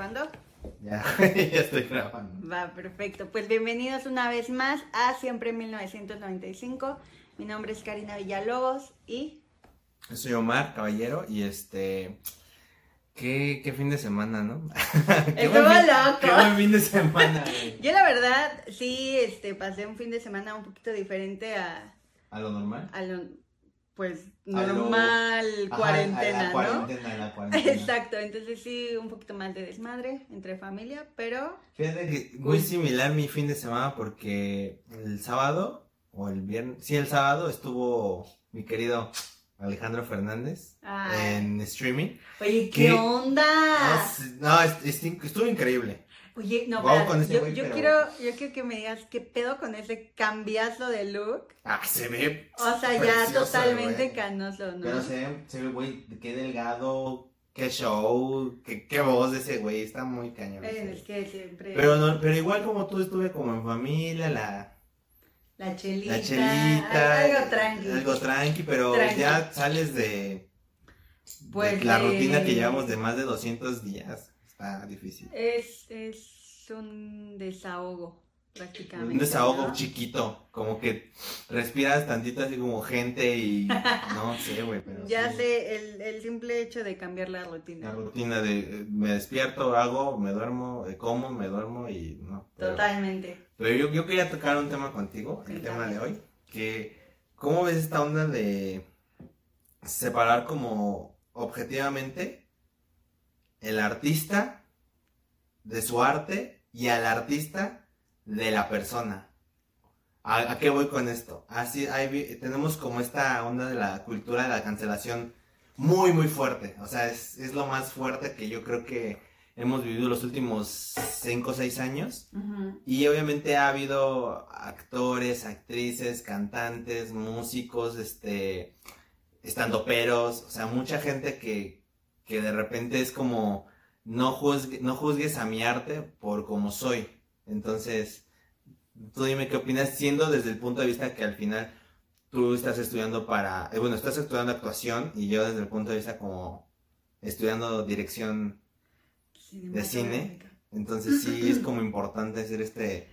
grabando? Ya, ya estoy grabando. Va, perfecto. Pues bienvenidos una vez más a Siempre 1995. Mi nombre es Karina Villalobos y... Soy Omar Caballero y este... Qué, qué fin de semana, ¿no? qué Estuvo loco. Qué buen fin de semana, güey. Yo la verdad sí este, pasé un fin de semana un poquito diferente a, ¿A lo normal? a lo, pues, lo- normal Ajá, cuarentena, la ¿no? cuarentena, a la cuarentena. Exacto, entonces sí, un poquito más de desmadre entre familia, pero Fíjate que muy similar mi fin de semana porque el sábado o el viernes, sí, el sábado estuvo mi querido Alejandro Fernández Ay. en streaming. Oye, ¿qué, onda? No, no, es- es- estuvo increíble. Oye, no, ese yo, güey, yo pero- quiero, yo quiero que me digas qué pedo con ese cambiazo de look. Ah, se ve. O sea, ya totalmente güey. canoso, ¿no? Pero se ve, se ve, güey, qué delgado, qué show, qué, qué voz de ese güey, está muy cañón. güey. es que siempre. Pero, no, pero igual como tú estuve como en familia, la, la chelita. la chelita. Algo tranqui. Algo tranqui, pero Tranqui. ya sales de, Pues de la rutina que llevamos de más de 200 días. Está difícil. Es, es un desahogo, prácticamente. Un desahogo ¿no? chiquito, como que respiras tantito así como gente y no sé, güey, Ya sí. sé, el, el simple hecho de cambiar la La rutina. rutina de eh, me despierto, hago, me duermo, eh, como, me duermo y no. pero- Totalmente. Pero yo, yo quería tocar un tema contigo, el tema de hoy, que ¿cómo ves esta onda de separar como objetivamente el artista de su arte y al artista de la persona? ¿A, a qué voy con esto? Así, hay vi- tenemos como esta onda de la cultura de la cancelación muy, muy fuerte. O sea, es, es lo más fuerte que yo creo que hemos vivido los últimos 5 o 6 años. Y obviamente ha habido actores, actrices, cantantes, músicos, este, estandoperos, o sea, mucha gente que, que de repente es como, no, juzgue- no juzgues a mi arte por como soy. Entonces, tú dime qué opinas, siendo desde el punto de vista que al final tú estás estudiando para, eh, bueno, estás estudiando actuación y yo desde el punto de vista como estudiando dirección de cine. Entonces sí es como importante hacer este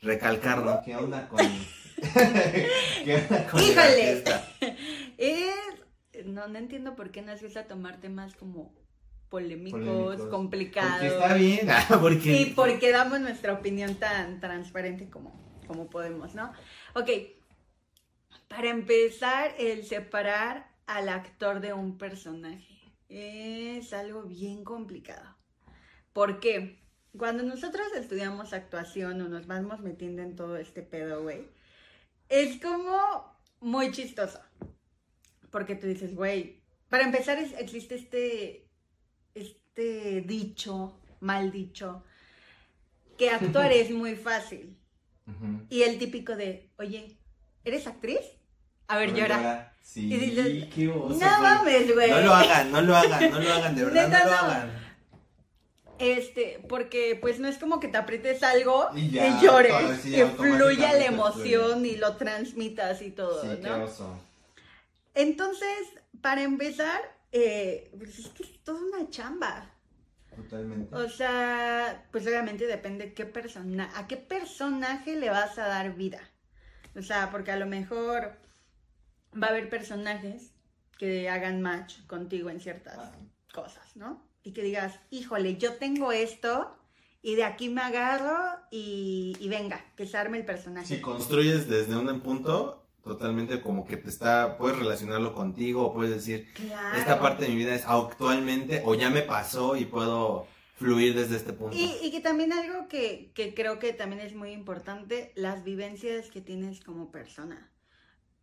recalcar, ¿no? ¿Qué onda con ¿Qué onda con ¡Híjole! Es. No, no entiendo por qué nos gusta tomar temas como polémicos, Polémicos. complicados. Porque está bien, ah, porque Y porque damos nuestra opinión tan transparente como, como podemos, ¿no? Ok, para empezar, el separar al actor de un personaje es algo bien complicado. ¿Por qué? Cuando nosotros estudiamos actuación o nos vamos metiendo en todo este pedo, güey, es como muy chistoso. Porque tú dices, güey, para empezar es- existe este, este dicho, mal dicho, que actuar es muy fácil. Y el típico de, oye, ¿eres actriz? A ver, llora. Sí, Y dices, qué oso, No mames, güey. No lo hagan, no lo hagan, no lo hagan, de verdad, Neta, no lo hagan. Este, porque pues no es como que te aprietes algo Y y, ya, llores, todo, sí, y fluya la emoción y lo transmitas y todo, Sí, qué oso. Entonces, para empezar, eh, pues es que es toda una chamba. Totalmente. O sea, pues obviamente depende qué persona, a qué personaje le vas a dar vida. O sea, porque a lo mejor va a haber personajes que hagan match contigo en ciertas cosas, ¿no? Y que digas, híjole, yo tengo esto y de aquí me agarro y, y venga, que se arme el personaje. Si construyes desde un punto, totalmente como que te está, puedes relacionarlo contigo, o puedes decir, Claro. esta parte de mi vida es actualmente, o ya me pasó y puedo fluir desde este punto. Y, y que también algo que, que creo que también es muy importante, las vivencias que tienes como persona.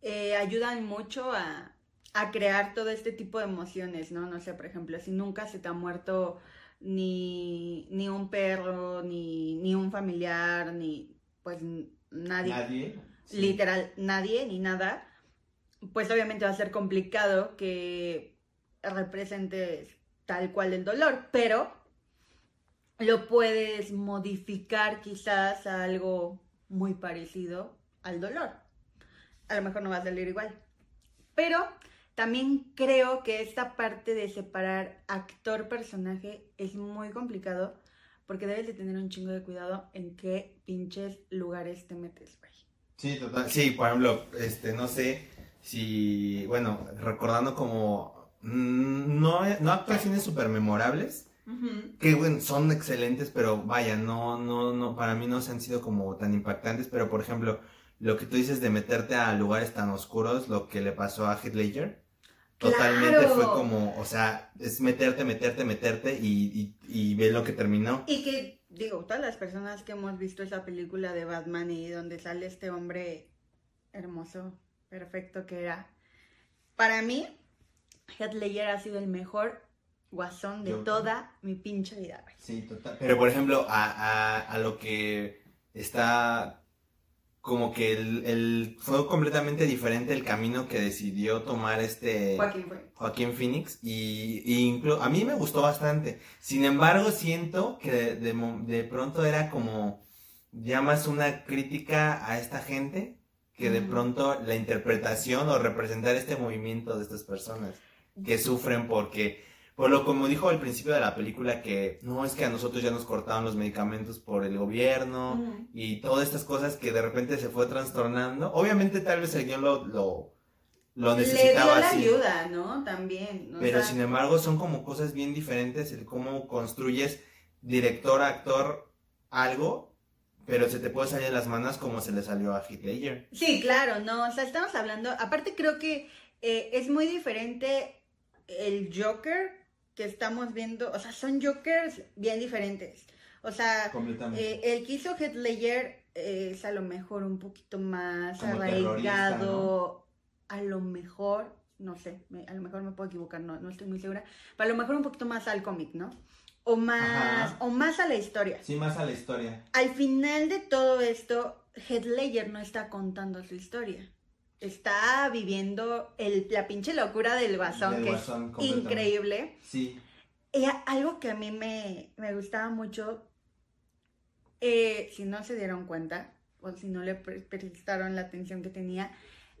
Eh, ayudan mucho a, a crear todo este tipo de emociones, ¿no? No sé, por ejemplo, si nunca se te ha muerto ni, ni un perro, ni, ni un familiar, ni pues nadie, Nadie. Literal, nadie, ni nada, pues obviamente va a ser complicado que representes tal cual el dolor, pero lo puedes modificar quizás a algo muy parecido al dolor. A lo mejor no va a salir igual. Pero también creo que esta parte de separar actor-personaje es muy complicado porque debes de tener un chingo de cuidado en qué pinches lugares te metes, güey. Sí, total. Sí, por ejemplo, este, no sé si, bueno, recordando como, mm, no, no actuaciones súper memorables, que bueno, son excelentes, pero vaya, no, no, no, para mí no se han sido como tan impactantes, pero por ejemplo, lo que tú dices de meterte a lugares tan oscuros, lo que le pasó a Heath Ledger, totalmente Claro. fue como, o sea, es meterte, meterte, meterte y, y, y ver lo que terminó. Y que, digo, todas las personas que hemos visto esa película de Batman y donde sale este hombre hermoso, perfecto que era, para mí, Heath Ledger ha sido el mejor guasón de Yo- toda mi pinche vida. Sí, total. Pero por ejemplo, a, a, a lo que está como que el, el- fue completamente diferente el camino que decidió tomar este Joaquín. Joaquín Phoenix y, y inclu- a mí me gustó bastante. Sin embargo, siento que de, de de pronto era como ya más una crítica a esta gente que de pronto la interpretación o representar este movimiento de estas personas que sufren porque, por lo como dijo al principio de la película, que no es que a nosotros ya nos cortaban los medicamentos por el gobierno y todas estas cosas que de repente se fue trastornando. Obviamente tal vez el guion lo, lo, lo Le dio necesitaba la así. ayuda, ¿no? También. o Pero sea, sin embargo son como cosas bien diferentes el cómo construyes director, actor, algo, pero se te puede salir de las manos como se le salió a Heath Ledger. Sí, claro, no, o sea, estamos hablando, aparte creo que eh, es muy diferente el Joker que estamos viendo, o sea, son Jokers bien diferentes. O sea, eh, el que hizo Ledger eh, es a lo mejor un poquito más Como arraigado, a lo mejor, no sé, me- a lo mejor me puedo equivocar, no, no estoy muy segura, pero a lo mejor un poquito más al cómic, ¿no? O más, Ajá. o más a la historia. Sí, más a la historia. Al final de todo esto, Ledger no está contando su historia. Está viviendo el, la pinche locura del guasón, que Guasón, es increíble. Sí. Y algo que a mí me, me gustaba mucho, eh, si no se dieron cuenta, o si no le pre- prestaron la atención que tenía,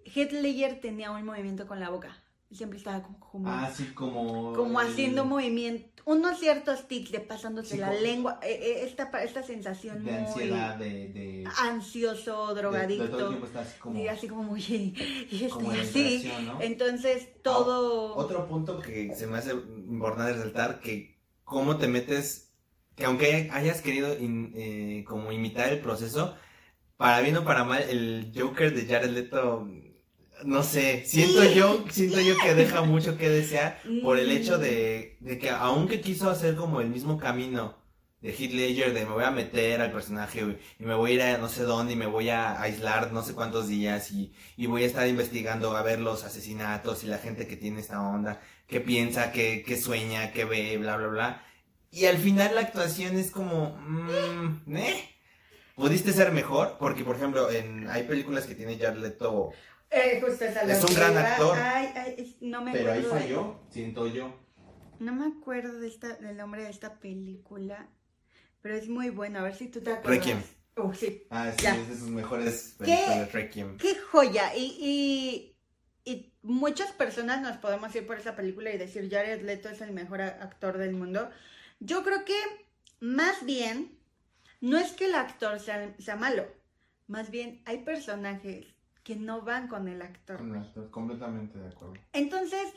Heath Ledger tenía un movimiento con la boca. Siempre estaba como, como, Así como... como el- haciendo movimiento, unos ciertos tics de pasándose Sí, la como- lengua, eh, eh, esta, esta sensación De muy ansiedad, de... de ansioso, de- de drogadicto. todo el tiempo está así como... y así como muy y como estoy en así. Entonces todo Otro punto que se me hace importante resaltar, que cómo te metes, que aunque hayas querido in- eh, como imitar el proceso, para bien o para mal, el Joker de Jared Leto, no sé, siento yo, siento yo que deja mucho que desear por el hecho Mm. de, de que aunque quiso hacer como el mismo camino de Heath Ledger, de me voy a meter al personaje y me voy a ir a no sé dónde y me voy a aislar no sé cuántos días y, y voy a estar investigando a ver los asesinatos y la gente que tiene esta onda, qué piensa, qué, qué sueña, qué ve, bla, bla, bla. Y al final la actuación es como, mm, ¿eh? ¿Pudiste ser mejor? Porque, por ejemplo, en, hay películas que tiene Jared Leto, eh, justo esa Es un gran actor. Ay, ay, es- no me pero ahí acuerdo de- falló, siento yo. no me acuerdo de esta, del nombre de esta película, pero es muy bueno. A ver si tú te acuerdas. Requiem. Oh, sí. Ah, sí, Ya. es de sus mejores películas, Requiem. Qué joya. Y, y, y muchas personas nos podemos ir por esa película y decir Jared Leto es el mejor actor del mundo. Yo creo que más bien no es que el actor sea, sea malo, más bien hay personajes que no van con el actor. Con el actor, completamente de acuerdo. Entonces,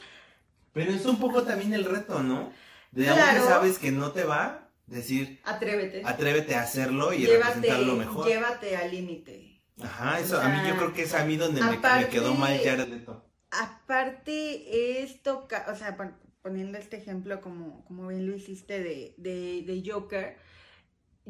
Pero es un poco también el reto, ¿no? De Claro. aunque sabes que no te va, decir, atrévete. atrévete a hacerlo y llévate, representarlo mejor. llévate al límite. Ajá, eso O a mí yo creo que es a mí donde me- quedó mal Jared Leto. Aparte, esto, o sea, pon- poniendo este ejemplo como, como bien lo hiciste de, de, de Joker,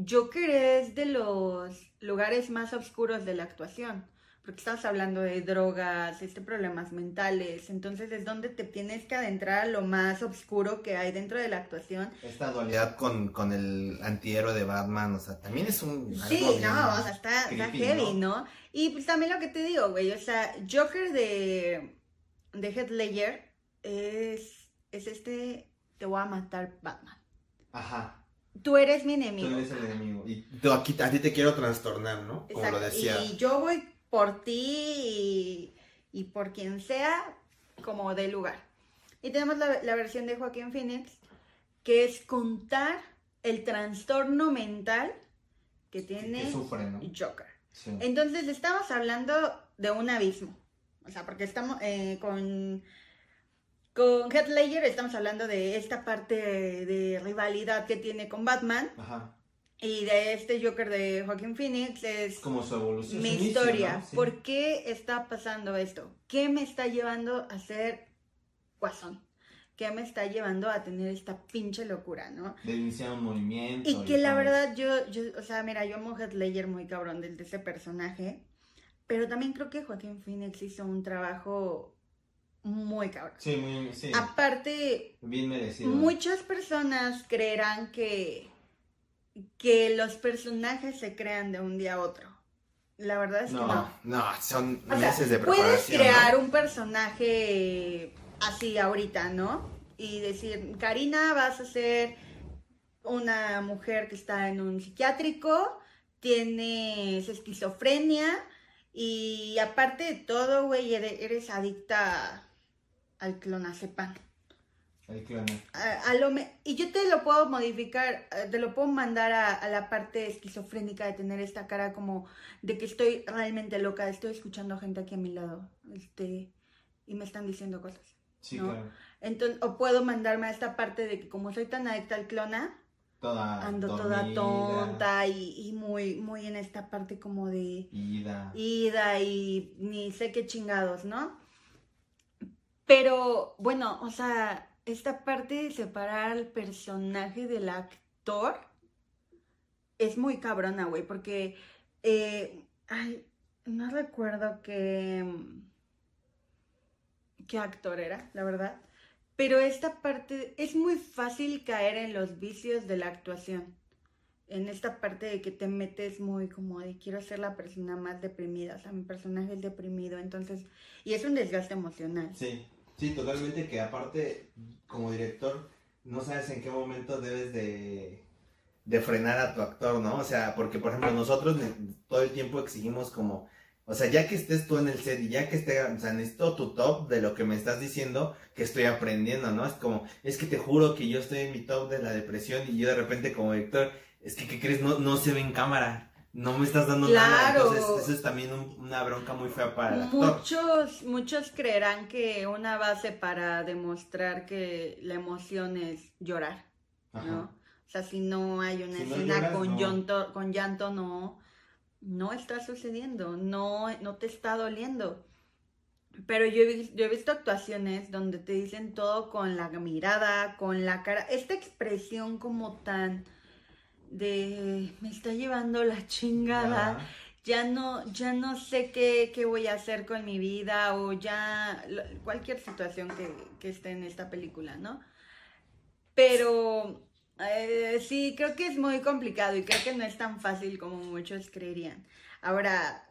Joker es de los lugares más oscuros de la actuación, porque estamos hablando de drogas, este, problemas mentales, entonces es donde te tienes que adentrar a lo más oscuro que hay dentro de la actuación. Esta dualidad con, con el antihéroe de Batman, o sea, también es un... Sí, no, o sea, está, heavy, ¿no? Y pues también lo que te digo, güey, o sea, Joker de, de Heath Ledger es, es este, te voy a matar Batman. Ajá, Tú eres mi tú enemigo. eres el enemigo. Y tú aquí, a ti te quiero trastornar, ¿no? Como lo Exacto, decía. Y yo voy por ti y, y por quien sea, como de lugar. Y tenemos la, la versión de Joaquín Phoenix, que es contar el trastorno mental que tiene Que sufre, ¿no? Joker. Sí. Entonces estamos hablando de un abismo. O sea, porque estamos eh, con, con Heath Ledger estamos hablando de esta parte de, de rivalidad que tiene con Batman. Ajá. Y de este Joker de Joaquín Phoenix es como su evolución. mi inicio, historia. ¿no? Sí. ¿Por qué está pasando esto? ¿Qué me está llevando a ser guasón? ¿Qué me está llevando a tener esta pinche locura, no? De iniciar un movimiento. Y que la verdad yo, yo, o sea, mira, yo amo Ledger muy cabrón del- de ese personaje, pero también creo que Joaquín Phoenix hizo un trabajo muy cabrón. Sí, muy, sí. Aparte, Bien merecido. muchas personas creerán que, que los personajes se crean de un día a otro. La verdad es que no. No, son O sea, meses de puedes preparación. crear ¿no? un personaje así ahorita, ¿no? Y decir, Karina, vas a ser una mujer que está en un psiquiátrico, tienes esquizofrenia y aparte de todo, güey, ere- eres adicta al clonazepam. El clon. A, a lo me- y yo te lo puedo modificar, eh, te lo puedo mandar a, a la parte esquizofrénica de tener esta cara como de que estoy realmente loca, estoy escuchando gente aquí a mi lado, este, y me están diciendo cosas. Sí, ¿no? claro. Entonces, o puedo mandarme a esta parte de que como soy tan adicta al clona, Toda. ando toda tonta y, y muy, muy en esta parte como de Ida. ida y ni sé qué chingados, ¿no? Pero bueno, o sea, esta parte de separar al personaje del actor es muy cabrona, güey, porque, eh, ay, no recuerdo qué, qué actor era, la verdad, pero esta parte, es muy fácil caer en los vicios de la actuación en esta parte de que te metes muy como de quiero ser la persona más deprimida, o sea, mi personaje es deprimido, entonces, y es un desgaste emocional. Sí, sí, totalmente que aparte, como director, no sabes en qué momento debes de, de frenar a tu actor, ¿no? O sea, porque por ejemplo nosotros todo el tiempo exigimos como, o sea, ya que estés tú en el set y ya que esté, o sea, necesito tu top de lo que me estás diciendo que estoy aprendiendo, ¿no? Es como, es que te juro que yo estoy en mi top de la depresión y yo de repente como director, es que, ¿qué crees? No, no se ve en cámara. No me estás dando nada. Claro. Entonces, eso es también un- una bronca muy fea para el actor. Muchos, muchos creerán que una base para demostrar que la emoción es llorar, ¿no? O sea, si no hay una Si no escena lloras, con, no. llanto, con llanto, no, no está sucediendo, no, no te está doliendo. Pero yo he, yo he visto actuaciones donde te dicen todo con la mirada, con la cara, esta expresión como tan de me está llevando la chingada, ya no, ya no sé qué, qué voy a hacer con mi vida o ya cualquier situación que, que esté en esta película, ¿no? Pero eh, sí, creo que es muy complicado y creo que no es tan fácil como muchos creerían. Ahora,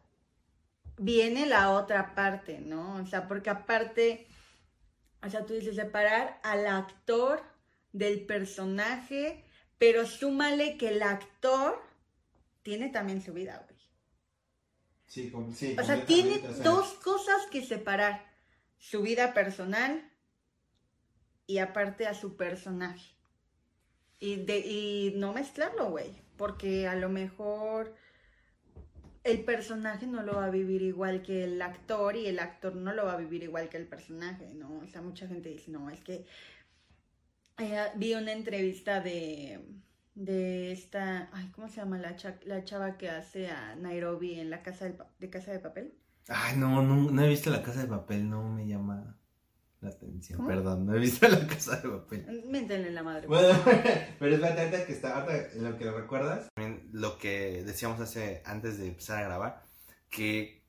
viene la otra parte, ¿no? O sea, porque aparte, o sea, tú dices separar al actor del personaje, pero súmale que el actor tiene también su vida, güey. Sí, sí, O sea, tiene completamente, o sea, dos cosas que separar. Su vida personal y aparte a su personaje. Y, de, y no mezclarlo, güey. Porque a lo mejor el personaje no lo va a vivir igual que el actor y el actor no lo va a vivir igual que el personaje, ¿no? O sea, mucha gente dice, no, es que eh, vi una entrevista de, de esta, ay, ¿cómo se llama la, cha- la chava que hace a Nairobi en la casa del de Casa de Papel? Ay, no, no, no he visto la casa de papel, no me llama la atención. ¿Cómo? Perdón, no he visto la casa de papel. Miéntenle la madre. Bueno, pero es ahorita que está, ahorita lo que lo recuerdas. También lo que decíamos hace, antes de empezar a grabar, que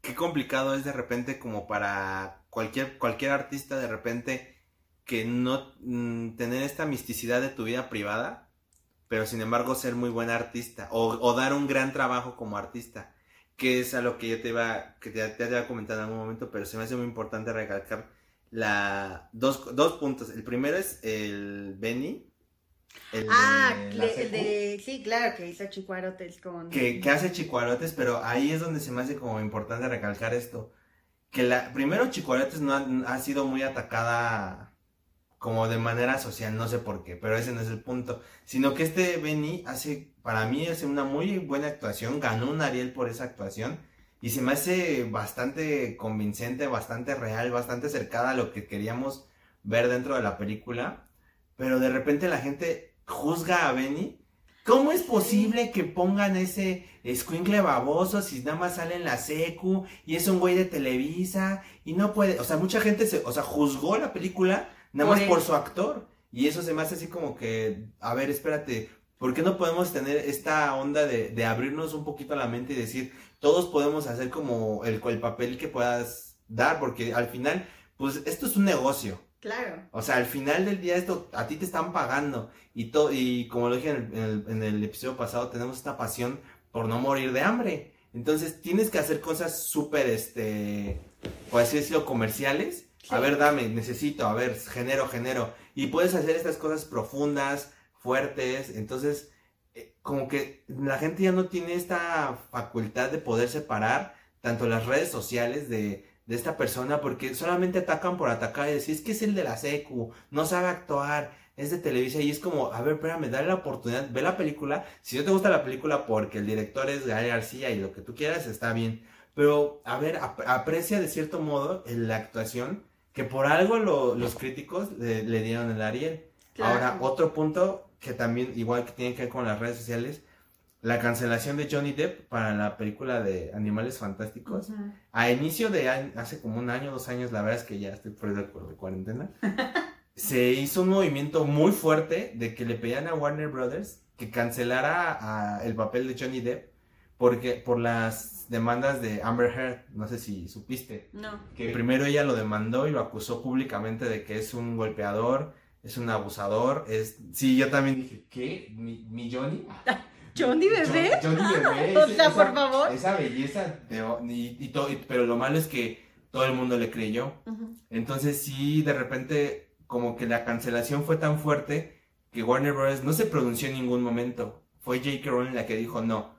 qué complicado es de repente como para cualquier, cualquier artista de repente que no mm, tener esta misticidad de tu vida privada, pero sin embargo ser muy buen artista o, o dar un gran trabajo como artista, que es a lo que yo te iba, que te, te había comentado en algún momento, pero se me hace muy importante recalcar la, dos, dos puntos. El primero es el Benny. El Ah, de sí, claro, que hizo Chicuarotes con... que, que hace chicuarotes, pero ahí es donde se me hace como importante recalcar esto. que la, primero Chicolates no ha, ha sido muy atacada como de manera social, no sé por qué, pero ese no es el punto, sino que este Benny hace, para mí hace una muy buena actuación, ganó un Ariel por esa actuación, y se me hace bastante convincente, bastante real, bastante cercada a lo que queríamos ver dentro de la película, pero de repente la gente juzga a Benny. ¿Cómo es posible que pongan ese escuincle baboso si nada más sale en la secu y es un güey de Televisa y no puede, o sea, mucha gente se, o sea, juzgó la película nada Por más por su actor y eso se me hace así como que, a ver, espérate, ¿por qué no podemos tener esta onda de, de abrirnos un poquito la mente y decir, todos podemos hacer como el, el papel que puedas dar, porque al final, pues esto es un negocio. Claro. O sea, al final del día esto a ti te están pagando y todo y como lo dije en el, en el- en el episodio pasado tenemos esta pasión por no morir de hambre. Entonces tienes que hacer cosas súper, este, por así decirlo, comerciales. A ver, dame, necesito, a ver, genero, genero. Y puedes hacer estas cosas profundas, fuertes. Entonces, eh, como que la gente ya no tiene esta facultad de poder separar tanto las redes sociales de, de esta persona porque solamente atacan por atacar y decir, es que es el de la secu, no sabe actuar, es de Televisa y es como, a ver, espérame, dale la oportunidad, ve la película, si no te gusta la película porque el director es Gael García y lo que tú quieras está bien, pero a ver, ap- aprecia de cierto modo la actuación que por algo lo- los críticos le, le dieron el Ariel. Claro. Ahora, otro punto que también, igual que tiene que ver con las redes sociales, la cancelación de Johnny Depp para la película de Animales Fantásticos. A inicio de año- hace como un año, dos años, la verdad es que ya estoy fuera de, cuarentena, se hizo un movimiento muy fuerte de que le pedían a Warner Brothers que cancelara a- el papel de Johnny Depp porque por las demandas de Amber Heard, no sé si supiste, No. que primero ella lo demandó y lo acusó públicamente de que es un golpeador, es un abusador, es... Sí, yo también dije, ¿qué? ¿Mi, mi Johnny? ¿Johnny bebé? Jo- Johnny bebé. O sea, esa- por favor. Esa belleza, de- y, y todo, y- pero lo malo es que todo el mundo le creyó. Entonces sí, de repente, como que la cancelación fue tan fuerte que Warner Bros. no se pronunció en ningún momento. Fue J.K. Rowling la que dijo no.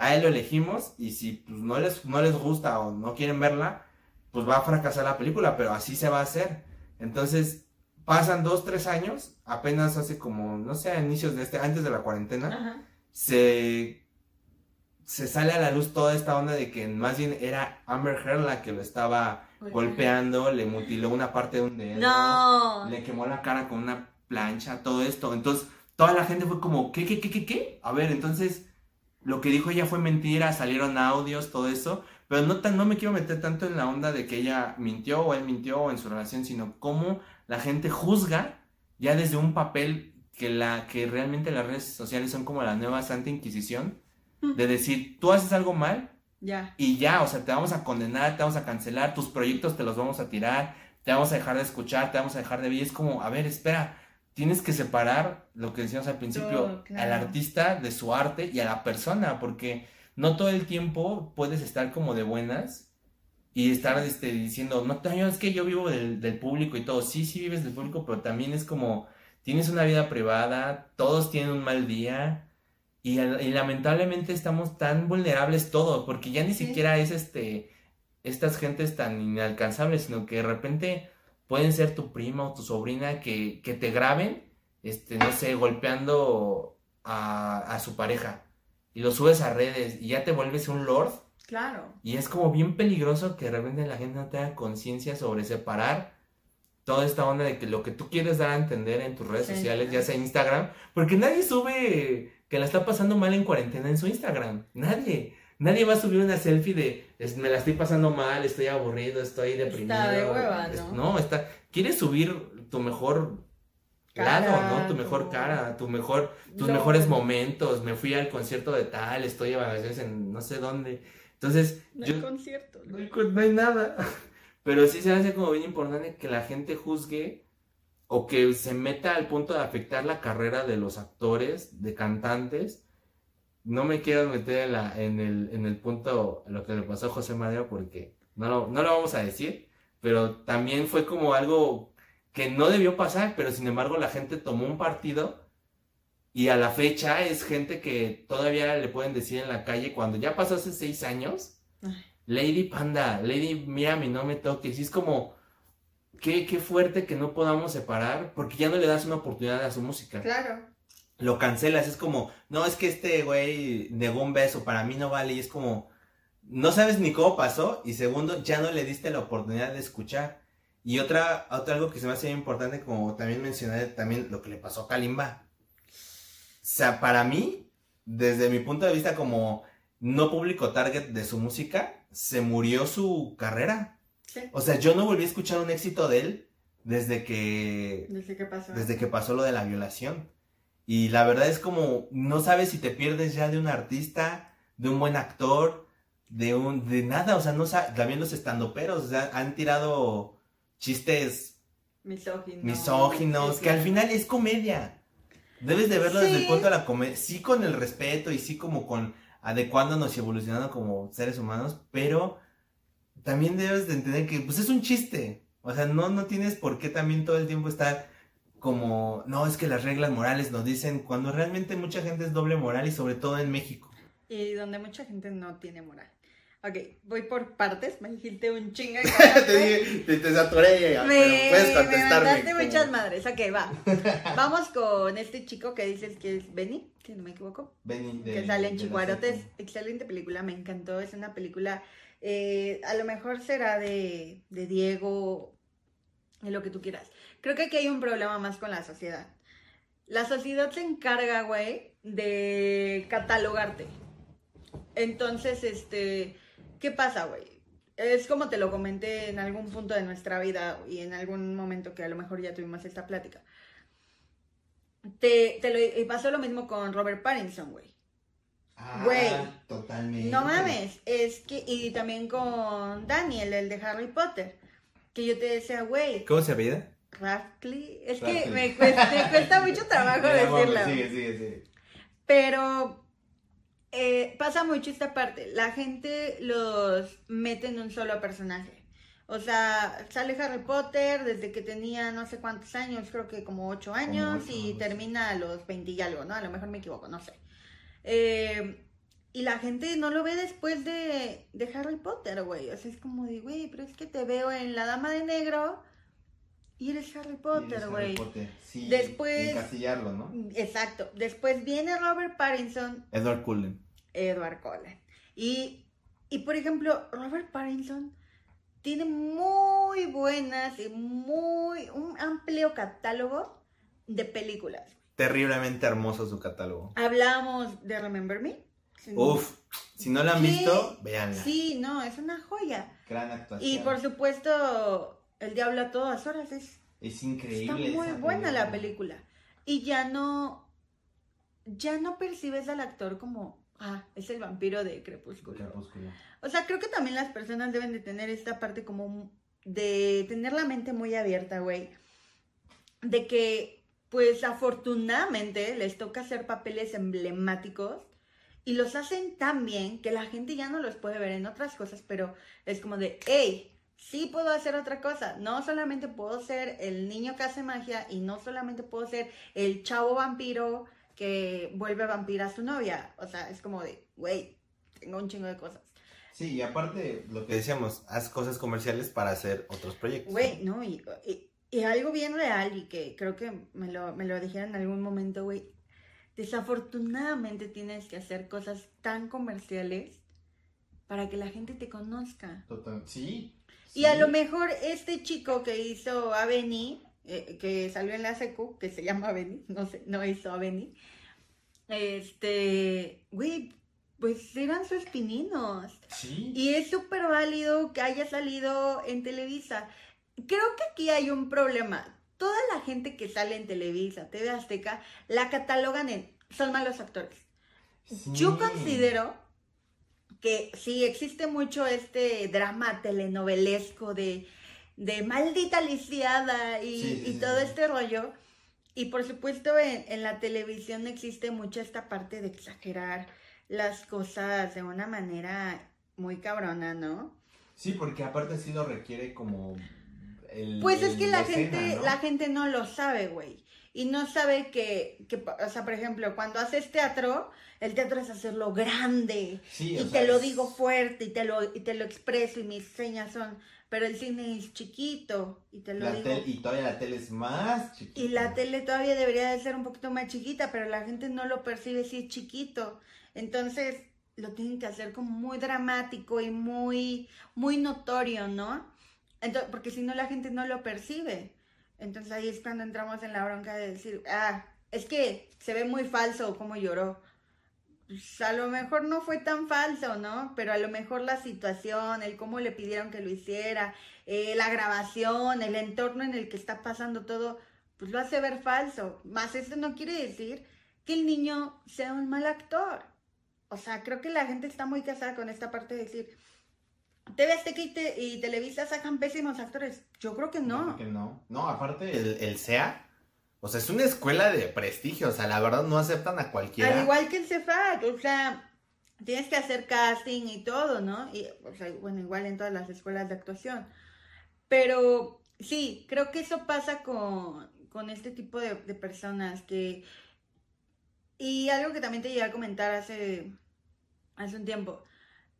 A él lo elegimos y si pues, no, les, no les gusta o no quieren verla, pues va a fracasar la película, pero así se va a hacer. Entonces pasan dos, tres años, apenas hace como, no sé, a inicios de este, antes de la cuarentena, Ajá. se, se sale a la luz toda esta onda de que más bien era Amber Heard la que lo estaba golpeando, le mutiló una parte de un dedo, No. le quemó la cara con una plancha, todo esto. Entonces, toda la gente fue como, ¿qué, qué, qué, qué, qué? A ver, entonces, lo que dijo ella fue mentira, salieron audios, todo eso. Pero no, tan, no me quiero meter tanto en la onda de que ella mintió o él mintió o en su relación, sino cómo la gente juzga ya desde un papel que, la, que realmente las redes sociales son como la nueva Santa Inquisición. De decir, tú haces algo mal, Ya. y ya, o sea, te vamos a condenar, te vamos a cancelar, tus proyectos te los vamos a tirar, te vamos a dejar de escuchar, te vamos a dejar de ver. Y es como, a ver, espera, tienes que separar lo que decíamos al principio, Todo, claro. al artista de su arte y a la persona, porque no todo el tiempo puedes estar como de buenas y estar este, diciendo, no, es que yo vivo del, del público y todo. Sí, sí vives del público, pero también es como, tienes una vida privada, todos tienen un mal día. Y, y lamentablemente estamos tan vulnerables todos, porque ya ni Sí. siquiera es este estas gentes tan inalcanzables, sino que de repente pueden ser tu prima o tu sobrina que, que te graben, este, no sé, golpeando a, a su pareja. Y lo subes a redes y ya te vuelves un lord. Claro. Y es como bien peligroso que de repente la gente no tenga conciencia sobre separar toda esta onda de que lo que tú quieres dar a entender en tus redes Sí. sociales, ya sea Instagram, porque nadie sube que la está pasando mal en cuarentena en su Instagram. Nadie. Nadie va a subir una selfie de "Es- me la estoy pasando mal, estoy aburrido, estoy deprimido. de hueva, Es- ¿no? Está. Quieres subir tu mejor Cara, lado, ¿no? Tu mejor cara, tu mejor, tus mejores momentos. Me fui al concierto de tal, estoy de vacaciones en no sé dónde. Entonces, No yo, hay concierto. no hay, no hay nada. Pero sí se hace como bien importante que la gente juzgue o que se meta al punto de afectar la carrera de los actores, de cantantes. No me quiero meter en, la- en el, en el punto, lo que le pasó a José Madero, porque no lo, no lo vamos a decir, pero también fue como algo que no debió pasar, pero sin embargo la gente tomó un partido y a la fecha es gente que todavía le pueden decir en la calle, cuando ya pasó hace seis años, Ay. Lady Panda, Lady Mírame, no me toques. Y es como, qué, qué fuerte que no podamos separar porque ya no le das una oportunidad a su música. Claro. Lo cancelas, es como, no, es que este güey negó un beso, para mí no vale. Y es como, no sabes ni cómo pasó. Y segundo, ya no le diste la oportunidad de escuchar. Y otra, otra algo que se me hace importante, como también mencioné, también lo que le pasó a Kalimba. O sea, para mí, desde mi punto de vista como no público target de su música, se murió su carrera. Sí. O sea, yo no volví a escuchar un éxito de él desde que Desde que pasó. desde que pasó lo de la violación. Y la verdad es como no sabes si te pierdes ya de un artista, de un buen actor, de un de nada, o sea, no sa- también los estandoperos, o sea, han tirado chistes Misógino. misóginos, Sí, que al final es comedia. Debes de verlo desde el punto de la comedia, sí con el respeto y sí como con adecuándonos y evolucionando como seres humanos, pero también debes de entender que pues es un chiste. O sea, no, no tienes por qué también todo el tiempo estar como, no, es que las reglas morales nos dicen, cuando realmente mucha gente es doble moral y sobre todo en México. Y donde mucha gente no tiene moral. Ok, voy por partes. Me dijiste un chingo de te, te, saturé, Me, me mandaste muchas madres. Ok, va. Vamos con este chico que dices que es Benny, si no me equivoco. que sale en Chihuarotes. Excelente película, me encantó. Es una película, eh, a lo mejor será de, de Diego, de lo que tú quieras. Creo que aquí hay un problema más con la sociedad. La sociedad se encarga, güey, de catalogarte. Entonces, este, ¿qué pasa, güey? Es como te lo comenté en algún punto de nuestra vida y en algún momento que a lo mejor ya tuvimos esta plática. Te, te lo, y pasó lo mismo con Robert Pattinson, güey. Güey. Ah, Totalmente. No mames, es que, y también con Daniel, el de Harry Potter, que yo te decía, güey, ¿Cómo se apellida? Radcliffe, es que me cuesta, me cuesta mucho trabajo decirlo. Sigue, sigue, sigue. Pero eh, pasa mucho esta parte. La gente los mete en un solo personaje. O sea, sale Harry Potter desde que tenía no sé cuántos años, creo que como ocho años, ocho, y termina a los 20 y algo, ¿no? A lo mejor me equivoco, no sé. Eh, y la gente no lo ve después de, de Harry Potter, güey. O sea, es como de, güey, pero es que te veo en La Dama de Negro y eres Harry Potter, güey. Sí, Después- encasillarlo, ¿no? Exacto. Después viene Robert Pattinson Edward Cullen. Edward Cullen. Y, y por ejemplo, Robert Pattinson tiene muy buenas y muy un amplio catálogo de películas. Terriblemente hermoso su catálogo. Hablamos de Remember Me. Uf, si no la han visto, véanla. Sí, no, es una joya. Gran actuación. Y por supuesto, El Diablo a todas horas es Es increíble. Está muy buena la película. Y ya no. Ya no percibes al actor como. Ah, es el vampiro de Crepúsculo. Crepúsculo. O sea, creo que también las personas deben de tener esta parte como. De tener la mente muy abierta, güey. De que, pues afortunadamente, les toca hacer papeles emblemáticos. Y los hacen tan bien que la gente ya no los puede ver en otras cosas, pero es como de, hey, sí puedo hacer otra cosa. No solamente puedo ser el niño que hace magia y no solamente puedo ser el chavo vampiro que vuelve vampira a su novia. O sea, es como de, güey, tengo un chingo de cosas. Sí, y aparte, lo que decíamos, haz cosas comerciales para hacer otros proyectos. Güey, no, y, y- y algo bien real y que creo que me lo, me lo dijeron en algún momento, güey. Desafortunadamente tienes que hacer cosas tan comerciales para que la gente te conozca. Total, sí. Y a lo mejor este chico que hizo Aveni, eh, que salió en la secu, que se llama Aveni, no sé, no hizo Aveni, este, güey, pues eran sus pininos. Sí. Y es súper válido que haya salido en Televisa. Creo que aquí hay un problema. Toda la gente que sale en Televisa, TV Azteca, la catalogan en son malos actores. Yo considero que sí existe mucho este drama telenovelesco de, de maldita lisiada y, Sí, y sí, todo sí. este rollo. Y por supuesto en, en la televisión existe mucho esta parte de exagerar las cosas de una manera muy cabrona, ¿no? Sí, porque aparte sí lo requiere como el... Pues es que la escena, gente, ¿no? la gente no lo sabe, güey. Y no sabe que, que, o sea, por ejemplo, cuando haces teatro, el teatro es hacerlo grande Sí, y te sea, lo es- digo fuerte y te lo, y te lo expreso y mis señas son, pero el cine es chiquito y te lo La digo. tel- y todavía la tele es más chiquita. Y la tele todavía debería de ser un poquito más chiquita, pero la gente no lo percibe si es chiquito. Entonces lo tienen que hacer como muy dramático y muy, muy notorio, ¿no? Entonces, porque si no la gente no lo percibe. Entonces ahí es cuando entramos en la bronca de decir, ah, es que se ve muy falso como lloró. Pues, a lo mejor no fue tan falso, ¿no? Pero a lo mejor la situación, el cómo le pidieron que lo hiciera, eh, la grabación, el entorno en el que está pasando todo, pues lo hace ver falso. Más eso no quiere decir que el niño sea un mal actor. O sea, creo que la gente está muy casada con esta parte de decir, TV Azteca y, te- y Televisa sacan pésimos actores. Yo creo que no. Que no. No, aparte. El, el SEA, o sea, es una escuela de prestigio, o sea, la verdad no aceptan a cualquiera. Al igual que el Cefat, o sea, tienes que hacer casting y todo, ¿no? Y, o sea, bueno, igual en todas las escuelas de actuación. Pero sí, creo que eso pasa con, con este tipo de, de personas que... Y algo que también te llegué a comentar hace, hace un tiempo.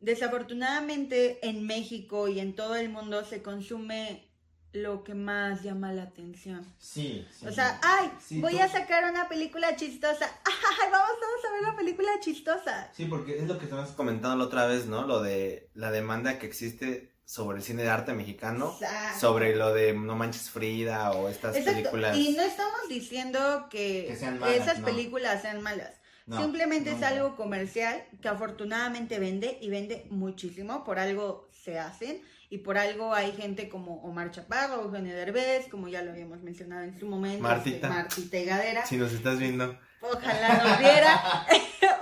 Desafortunadamente en México y en todo el mundo se consume lo que más llama la atención. Sí, sí. O sea, ay, Sí, voy a sacar una película chistosa. Ay, vamos todos a ver la película chistosa. Sí, porque es lo que estabas comentando la otra vez, ¿no? Lo de la demanda que existe sobre el cine de arte mexicano, Exacto. sobre lo de No Manches Frida o estas Exacto. películas. Y no estamos diciendo que, Que sean malas, esas no. películas sean malas. No, Simplemente no, es algo comercial que afortunadamente vende y vende muchísimo. Por algo se hacen y por algo hay gente como Omar Chaparro, Eugenio Derbez, como ya lo habíamos mencionado en su momento. Martita. este, Martita y Gadera. Si nos estás viendo. Ojalá nos viera.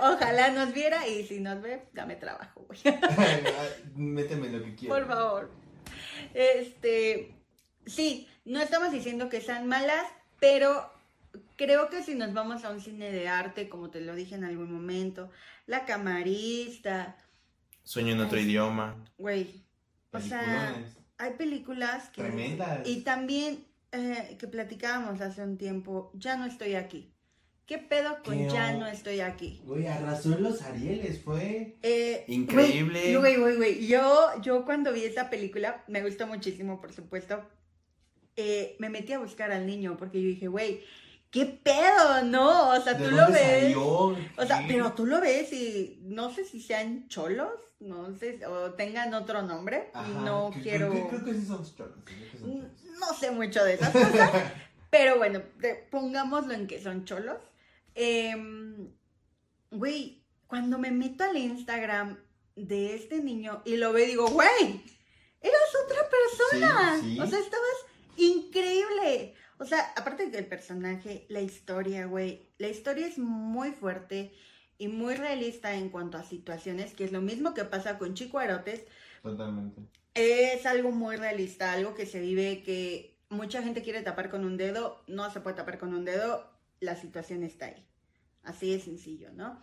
Ojalá nos viera y si nos ve, dame trabajo, güey. Méteme lo que quieras. Por favor. Este, sí, no estamos diciendo que sean malas, pero creo que si nos vamos a un cine de arte, como te lo dije en algún momento, La Camarista, Sueño en otro Ay. idioma. güey, o sea, hay películas que... Tremendas. Y también eh, que platicábamos hace un tiempo, Ya no estoy aquí. ¿Qué pedo con ¿Qué Ya no estoy aquí? Güey, arrasó en los Arieles, fue. Eh, Increíble. Güey, güey, güey. Yo, yo cuando vi esa película, me gustó muchísimo, por supuesto. eh, me metí a buscar al niño porque yo dije, güey, ¿qué pedo? No, o sea, ¿De tú lo ves. salió? O sea, ¿Qué? pero tú lo ves y no sé si sean cholos, no sé, o tengan otro nombre. Ajá, no que- quiero. Creo, creo que sí son cholos. son cholos. No sé mucho de esas cosas. Pero bueno, pongámoslo en que son cholos. Em, Güey, cuando me meto al Instagram de este niño y lo veo, digo, güey, eras otra persona. Sí, sí. O sea, estabas increíble. O sea, aparte de que el personaje, la historia, güey, la historia es muy fuerte y muy realista en cuanto a situaciones, que es lo mismo que pasa con Chico Arotes, Totalmente. es algo muy realista, algo que se vive que mucha gente quiere tapar con un dedo, no se puede tapar con un dedo, la situación está ahí. Así de sencillo, ¿no?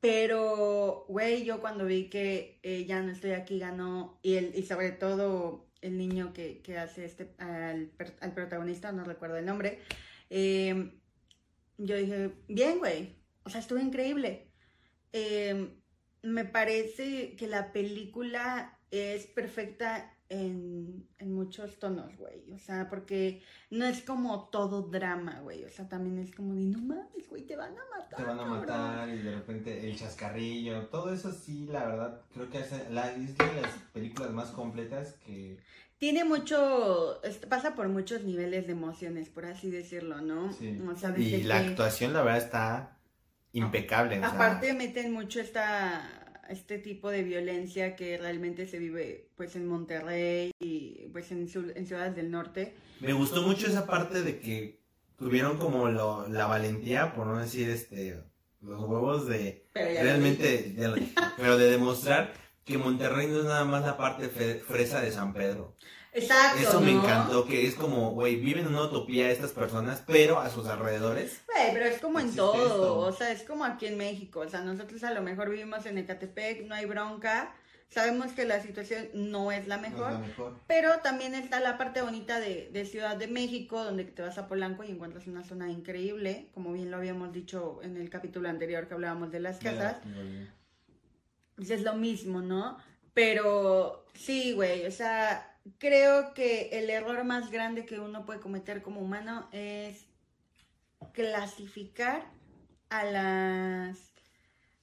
Pero, güey, yo cuando vi que eh, ya no estoy aquí ganó, y, el, y sobre todo el niño que, que hace este, al, al protagonista, no recuerdo el nombre, eh, yo dije, bien, güey, o sea, estuvo increíble. Eh, me parece que la película es perfecta en, en muchos tonos, güey. O sea, porque no es como todo drama, güey. O sea, también es como de, no mames, güey, te van a matar. Te van a cabrón". matar y de repente el chascarrillo. Todo eso sí, la verdad, creo que hace, la, es de las películas más completas que. Tiene mucho, es- pasa por muchos niveles de emociones, por así decirlo, ¿no? Sí. O sea, Y la que- actuación, la verdad, está impecable. o sea, Aparte meten mucho esta, este tipo de violencia que realmente se vive pues en Monterrey y pues en, en ciudades del norte. Me gustó mucho esa parte de que tuvieron como lo- la valentía, por no decir este, los huevos de Pero realmente, de- pero de demostrar que Monterrey no es nada más la parte fresa de San Pedro. Exacto. Eso me ¿no? encantó, que es como, güey, viven en una utopía estas personas, pero a sus alrededores. Güey, pero es como en todo, esto. o sea, es como aquí en México, o sea, nosotros a lo mejor vivimos en Ecatepec, no hay bronca, Sabemos que la situación no es la No es mejor, la mejor. pero también está la parte bonita de, de Ciudad de México, donde te vas a Polanco y encuentras una zona increíble, como bien lo habíamos dicho en el capítulo anterior que hablábamos de las casas. Pues es lo mismo, ¿no? Pero sí, güey, o sea, creo que el error más grande que uno puede cometer como humano es clasificar a las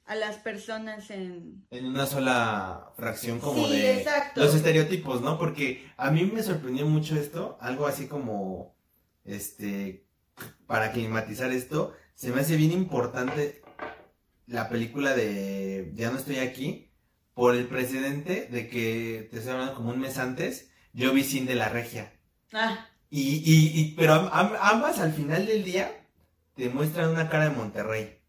a las personas en En una sola fracción como Sí, de exacto. los estereotipos, ¿no? Porque a mí me sorprendió mucho esto, algo así como, este, para climatizar esto, se me hace bien importante la película de Ya no estoy aquí, por el precedente de que, te estoy hablando como un mes antes, yo vi Sin de la Regia. ah, Y, y, y pero am- am- ambas al final del día te muestran una cara de Monterrey.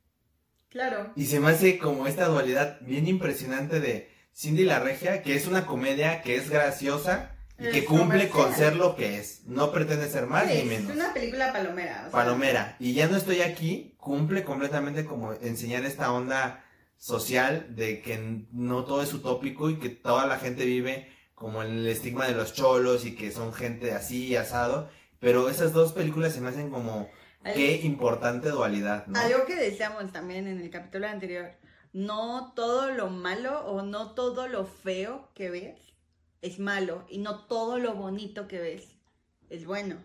claro. Y se me hace como esta dualidad bien impresionante de Cindy la Regia, que es una comedia que es graciosa y que cumple con ser lo que es. No pretende ser más Sí, ni menos. Es una película palomera. o sea, Palomera. Y ya no estoy aquí, cumple completamente como enseñar esta onda social de que no todo es utópico y que toda la gente vive como en el estigma de los cholos y que son gente así, asado. Pero esas dos películas se me hacen como qué importante dualidad, ¿no? Algo que decíamos también en el capítulo anterior, no todo lo malo o no todo lo feo que ves es malo y no todo lo bonito que ves es bueno,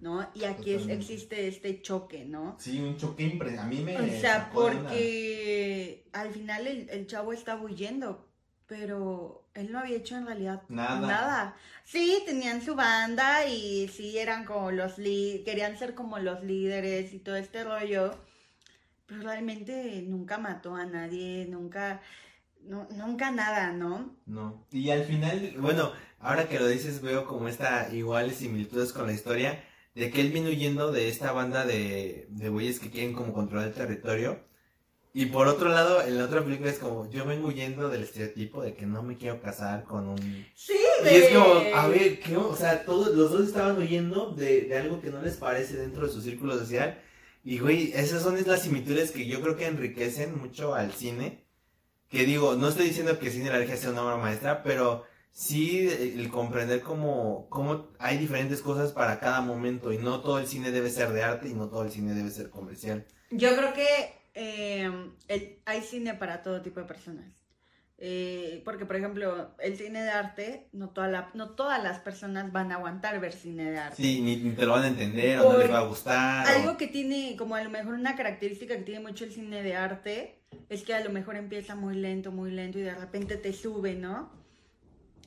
¿no? Y aquí es- existe este choque, ¿no? Sí, un choque impre... A mí me. O sea, una- porque al final el, el chavo estaba huyendo, pero él no había hecho en realidad Nada. nada. Sí, tenían su banda y sí eran como los li- querían ser como los líderes y todo este rollo, pero realmente nunca mató a nadie, nunca, no, nunca nada, ¿no? No. Y al final. Bueno, ahora que lo dices veo como esta iguales similitudes con la historia de que él vino huyendo de esta banda de, de güeyes que quieren como controlar el territorio. Y por otro lado, en la otra película es como, yo vengo huyendo del estereotipo de que no me quiero casar con un... Sí, Y es como, a ver, ¿qué? O sea, todos los dos estaban huyendo de, de algo que no les parece dentro de su círculo social. Y, güey, esas son las similitudes que yo creo que enriquecen mucho al cine. Que digo, no estoy diciendo que Cine la Regia sea una obra maestra, pero sí el comprender cómo, cómo hay diferentes cosas para cada momento. Y no todo el cine debe ser de arte y no todo el cine debe ser comercial. Yo creo que eh, hay cine para todo tipo de personas. Eh, porque, por ejemplo, el cine de arte, no, toda la, no todas las personas van a aguantar ver cine de arte. Sí, ni, te lo van a entender o no les va a gustar. o- Algo que tiene, como a lo mejor una característica que tiene mucho el cine de arte, es que a lo mejor empieza muy lento, muy lento y de repente te sube, ¿no?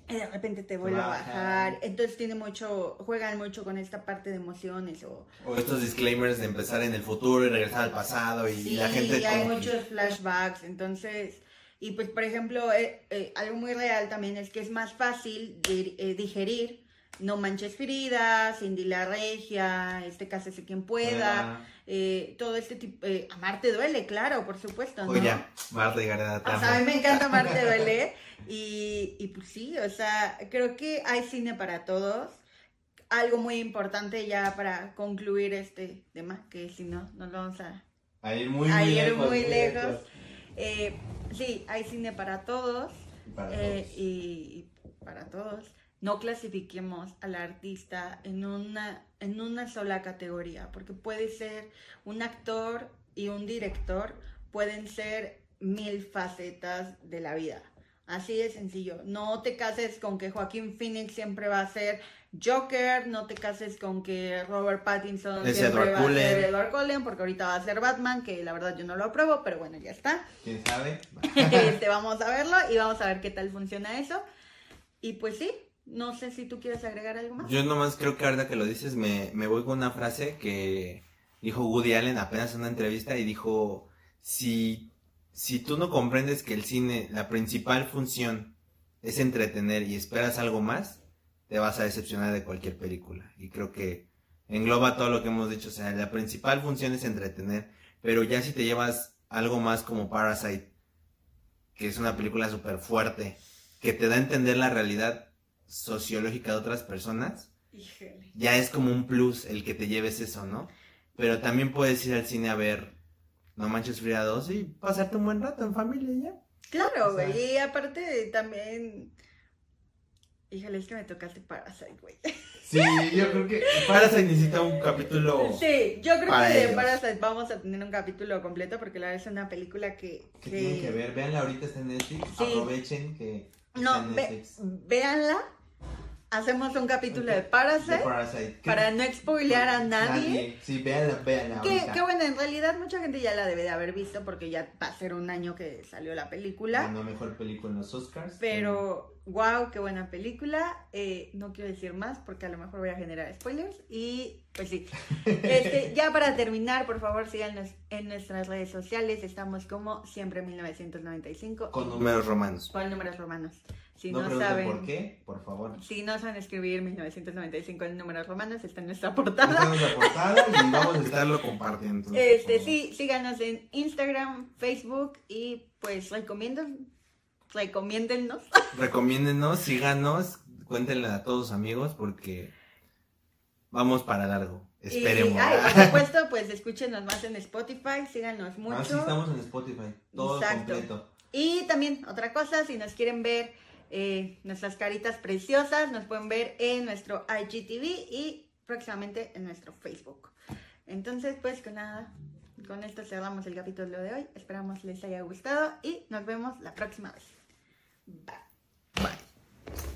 Y de repente te vuelve a Baja. bajar. Entonces tiene mucho, juegan mucho con esta parte de emociones o... O estos disclaimers de empezar en el futuro y regresar al pasado y Sí, la gente hay como que- muchos flashbacks, entonces... Y pues, por ejemplo, eh, eh, algo muy real también es que es más fácil eh, digerir No Manches Feridas, Cindy la Regia, este Cásese quien pueda, eh, todo este tipo... eh, Amarte duele, claro, por supuesto, ¿no? Oye, Marta y Gareda, O sea, a mí me encanta Amarte duele y, y pues sí, o sea, creo que hay cine para todos. Algo muy importante ya para concluir este tema, que si no, nos vamos a A ir muy, a muy ir lejos. muy lejos. Eh, sí, hay cine para todos, Para eh, todos. y, y para todos. No clasifiquemos al artista en una, en una sola categoría, porque puede ser un actor y un director, pueden ser mil facetas de la vida. Así de sencillo. No te cases con que Joaquín Phoenix siempre va a ser Joker, no te cases con que Robert Pattinson Es siempre Edward va a ser Cullen. Edward Cullen, porque ahorita va a ser Batman, que la verdad yo no lo apruebo, pero bueno, ya está. ¿Quién sabe? Este, vamos a verlo y vamos a ver qué tal funciona eso. Y pues sí, no sé si tú quieres agregar algo más. Yo nomás creo que ahorita que lo dices me, me voy con una frase que dijo Woody Allen apenas en una entrevista y dijo, si, si tú no comprendes que el cine, la principal función es entretener y esperas algo más, te vas a decepcionar de cualquier película. Y creo que engloba todo lo que hemos dicho, o sea, la principal función es entretener, pero ya si te llevas algo más como Parasite, que es una película súper fuerte, que te da a entender la realidad sociológica de otras personas, Híjole. ya es como un plus el que te lleves eso, ¿no? Pero también puedes ir al cine a ver No Manches Frida 2 y pasarte un buen rato en familia ya. Claro, O sea- güey. Y aparte también. Híjole, es que me tocaste Parasite, güey. Sí, yo creo que. Parasite necesita un capítulo. Sí, yo creo Para que de ellos. Parasite vamos a tener un capítulo completo porque la verdad es una película que. Que tienen que ver. Veanla ahorita está en Netflix. Sí. Aprovechen que está No, en ve, Netflix. véanla. Hacemos un capítulo de De Parasite Parasite. ¿Qué- para no spoilear a nadie. Sí, véanla, véanla. Que, que bueno, en realidad mucha gente ya la debe de haber visto porque ya va a ser un año que salió la película. Ganó mejor película en los Oscars. Pero, wow, qué buena película. Eh, no quiero decir más porque a lo mejor voy a generar spoilers. Y pues sí. Este, ya para terminar, por favor, síganos en nuestras redes sociales. Estamos como siempre 1995. Con Números romanos. con números romanos. Si no saben. por qué, por favor. Si no saben escribir 1995 en números romanos, está en nuestra portada. Estamos la portada y vamos a estar. Estarlo compartiendo. Este, sí, síganos en Instagram, Facebook y pues recomienden, recomiéndennos. Recomiéndenos, síganos, cuéntenle a todos amigos porque vamos para largo. Esperemos. Y, ay, ¿verdad? por supuesto, pues escúchenos más en Spotify, síganos mucho. Ah, sí, estamos en Spotify. Todo Exacto. completo. Y también, otra cosa, si nos quieren ver eh, nuestras caritas preciosas, nos pueden ver en nuestro IGTV y próximamente en nuestro Facebook. Entonces, pues con nada, con esto cerramos el capítulo de hoy. Esperamos les haya gustado y nos vemos la próxima vez. Bye.